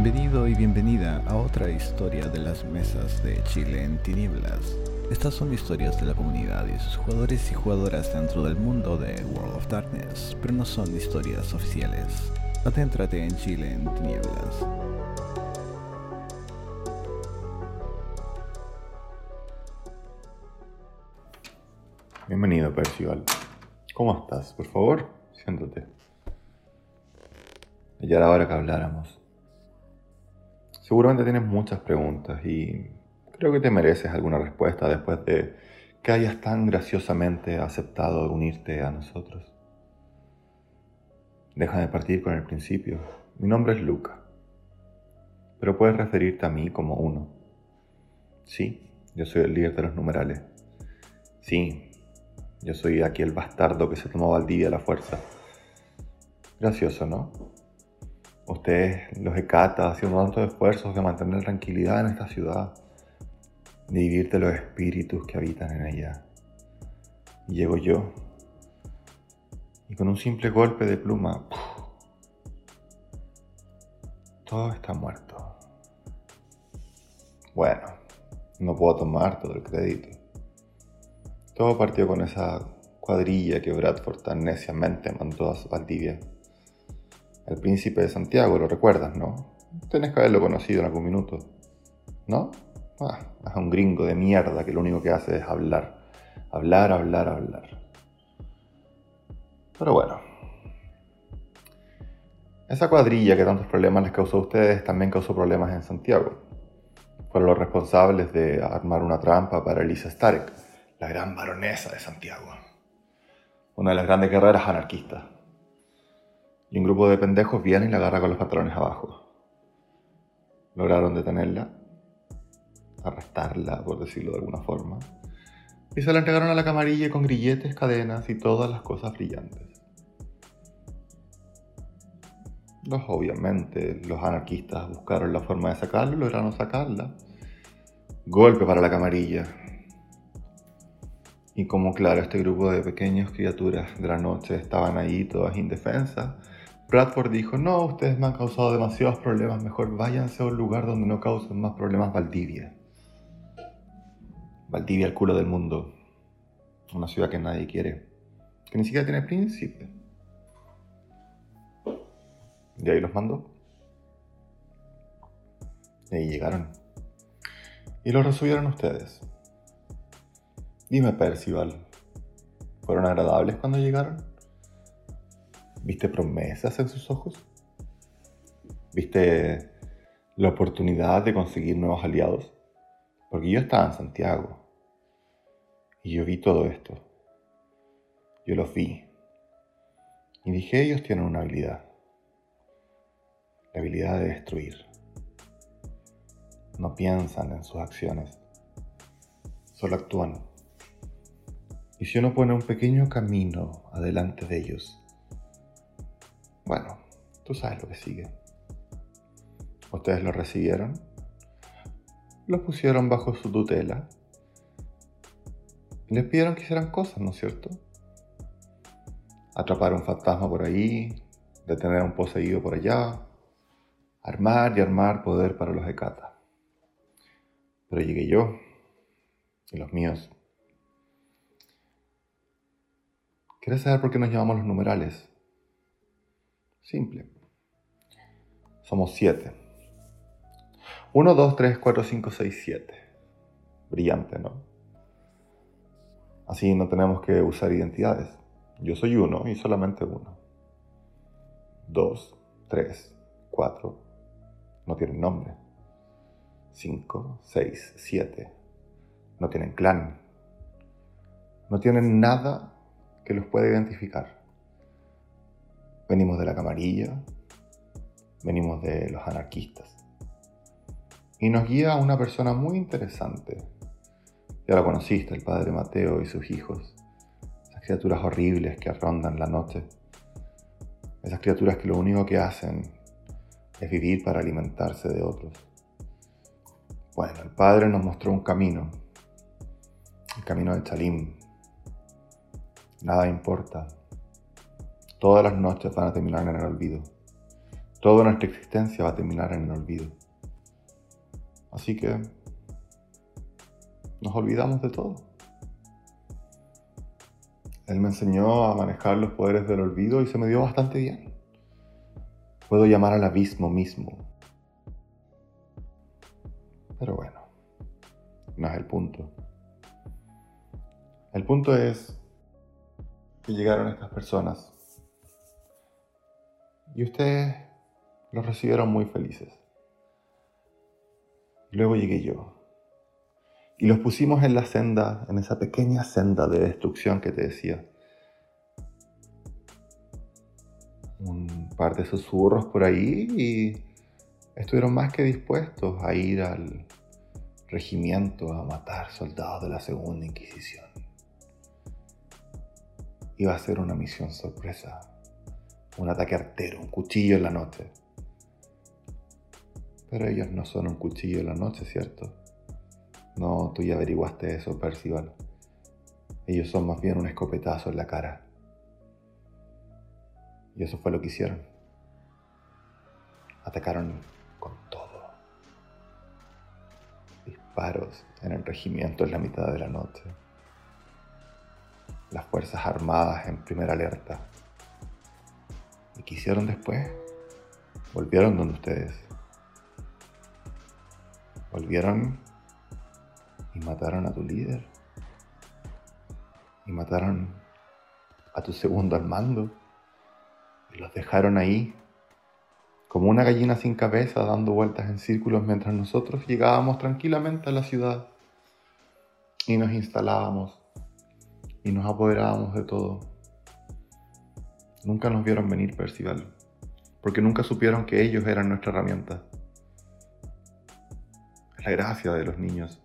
Bienvenido y bienvenida a otra historia de las mesas de Chile en tinieblas. Estas son historias de la comunidad y sus jugadores y jugadoras dentro del mundo de World of Darkness, pero no son historias oficiales. Adéntrate en Chile en tinieblas. Bienvenido, Percival. ¿Cómo estás? Por favor, siéntate. Ya era hora que habláramos. Seguramente tienes muchas preguntas y creo que te mereces alguna respuesta después de que hayas tan graciosamente aceptado unirte a nosotros. Déjame partir con el principio. Mi nombre es Luca, pero puedes referirte a mí como uno. Sí, yo soy el líder de los numerales. Sí, yo soy aquí el bastardo que se tomó Valdivia a la fuerza. Gracioso, ¿no? Ustedes, los Hecata, haciendo tantos esfuerzos de mantener tranquilidad en esta ciudad, de vivir de los espíritus que habitan en ella. Y llego yo, y con un simple golpe de pluma, todo está muerto. Bueno, no puedo tomar todo el crédito. Todo partió con esa cuadrilla que Bradford tan neciamente mandó a Valdivia el príncipe de Santiago, lo recuerdas, ¿no? Tienes que haberlo conocido en algún minuto. ¿No? Ah, es un gringo de mierda que lo único que hace es hablar. Hablar, hablar, hablar. Pero bueno. Esa cuadrilla que tantos problemas les causó a ustedes también causó problemas en Santiago. Fueron los responsables de armar una trampa para Elisa Starek, la gran baronesa de Santiago. Una de las grandes guerreras anarquistas y un grupo de pendejos viene y la agarra con los pantalones abajo. Lograron detenerla, arrestarla, por decirlo de alguna forma, y se la entregaron a la camarilla con grilletes, cadenas y todas las cosas brillantes. Los, obviamente, los anarquistas buscaron la forma de sacarla y lograron sacarla. Golpe para la camarilla. Y como claro, este grupo de pequeñas criaturas de la noche estaban ahí todas indefensas, Bradford dijo, no, ustedes me han causado demasiados problemas, mejor váyanse a un lugar donde no causen más problemas, Valdivia. Valdivia, el culo del mundo. Una ciudad que nadie quiere, que ni siquiera tiene príncipe. De ahí los mandó. Y ahí llegaron. Y lo recibieron ustedes. Dime, Percival, ¿fueron agradables cuando llegaron? ¿Viste promesas en sus ojos? ¿Viste la oportunidad de conseguir nuevos aliados? Porque yo estaba en Santiago y yo vi todo esto. Yo los vi. Y dije, ellos tienen una habilidad. La habilidad de destruir. No piensan en sus acciones. Solo actúan. Y si uno pone un pequeño camino adelante de ellos, bueno, tú sabes lo que sigue. Ustedes lo recibieron, los pusieron bajo su tutela les pidieron que hicieran cosas, ¿no es cierto? Atrapar un fantasma por ahí, detener a un poseído por allá, armar y armar poder para los Hecata. Pero llegué yo y los míos. ¿Quieres saber por qué nos llamamos los numerales? Simple. Somos siete. 1, 2, 3, 4, 5, 6, 7. Brillante, ¿no? Así no tenemos que usar identidades. Yo soy uno y solamente uno. 2, 3, 4. No tienen nombre. 5, 6, 7. No tienen clan. No tienen nada que los pueda identificar. Venimos de la camarilla, venimos de los anarquistas. Y nos guía una persona muy interesante. Ya lo conociste, el padre Mateo y sus hijos. Esas criaturas horribles que rondan la noche. Esas criaturas que lo único que hacen es vivir para alimentarse de otros. Bueno, el padre nos mostró un camino. El camino de Chalim. Nada importa Todas las noches van a terminar en el olvido. Toda nuestra existencia va a terminar en el olvido. Así que nos olvidamos de todo. Él me enseñó a manejar los poderes del olvido y se me dio bastante bien. Puedo llamar al abismo mismo. Pero bueno, no es el punto. El punto es que llegaron estas personas y ustedes los recibieron muy felices. Luego llegué yo y los pusimos en la senda, en esa pequeña senda de destrucción que te decía. Un par de susurros por ahí y estuvieron más que dispuestos a ir al regimiento a matar soldados de la Segunda Inquisición. Iba a ser una misión sorpresa, un ataque artero, un cuchillo en la noche. Pero ellos no son un cuchillo en la noche, ¿cierto? No, tú ya averiguaste eso, Percival. Ellos son más bien un escopetazo en la cara. Y eso fue lo que hicieron. Atacaron con todo. Disparos en el regimiento en la mitad de la noche. Las Fuerzas Armadas en primera alerta. ¿Y qué hicieron después? Volvieron donde ustedes. Volvieron y mataron a tu líder. Y mataron a tu segundo al mando. Y los dejaron ahí, como una gallina sin cabeza, dando vueltas en círculos mientras nosotros llegábamos tranquilamente a la ciudad. Y nos instalábamos. Y nos apoderábamos de todo. Nunca nos vieron venir, Percival. Porque nunca supieron que ellos eran nuestra herramienta. Es la gracia de los niños.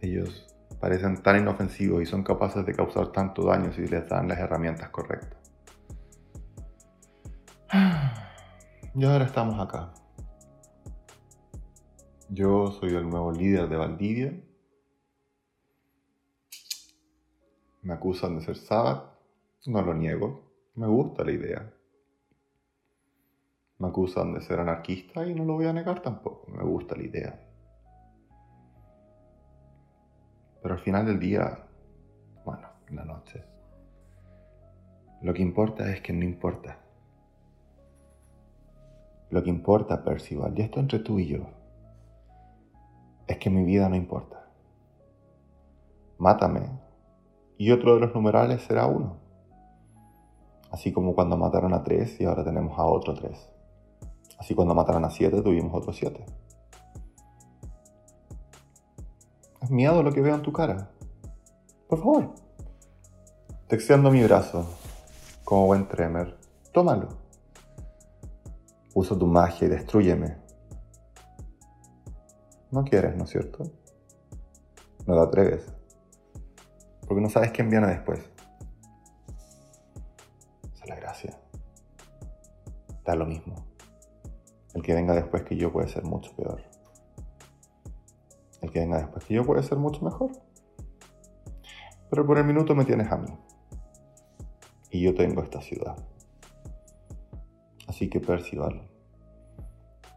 Ellos parecen tan inofensivos y son capaces de causar tanto daño si les dan las herramientas correctas. Y ahora estamos acá. Yo soy el nuevo líder de Valdivia. Me acusan de ser Sabbath. No lo niego. Me gusta la idea. Me acusan de ser anarquista y no lo voy a negar tampoco. Me gusta la idea. Pero al final del día, bueno, en la noche, lo que importa es que no importa. Lo que importa, Percival, y esto entre tú y yo, es que mi vida no importa. Mátame y otro de los numerales será uno. Así como cuando mataron a tres y ahora tenemos a otro tres. Así cuando mataron a siete tuvimos otro siete. ¿Has miedo lo que veo en tu cara? Por favor. Te extiendo mi brazo, como buen tremer. Tómalo. Uso tu magia y destruyeme. No quieres, ¿no es cierto? No te atreves. Porque no sabes quién viene después. Esa es la gracia. Da lo mismo. El que venga después que yo puede ser mucho peor. El que venga después que yo puede ser mucho mejor. Pero por el minuto me tienes a mí. Y yo tengo esta ciudad. Así que Percival,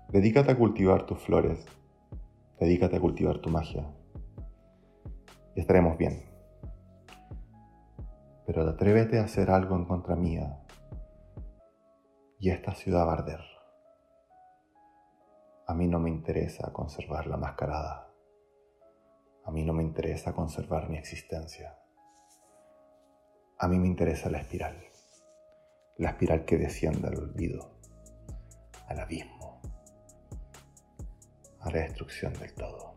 dedícate a cultivar tus flores. Dedícate a cultivar tu magia. Y estaremos bien. Pero atrévete a hacer algo en contra mía. Y esta ciudad va a arder. A mí no me interesa conservar la mascarada. A mí no me interesa conservar mi existencia. A mí me interesa la espiral. La espiral que desciende al olvido, al abismo, a la destrucción del todo.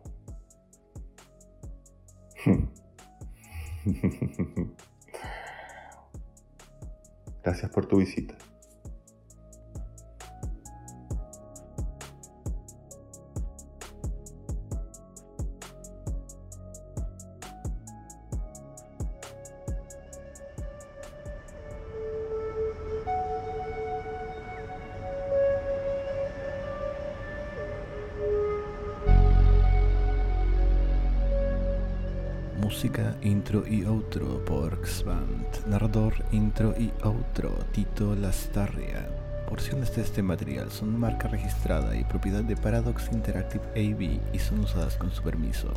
Gracias por tu visita. Música, intro y outro por Xband. Narrador, intro y outro Tito Lastarria. Porciones de este material son marca registrada y propiedad de Paradox Interactive AB y son usadas con su permiso.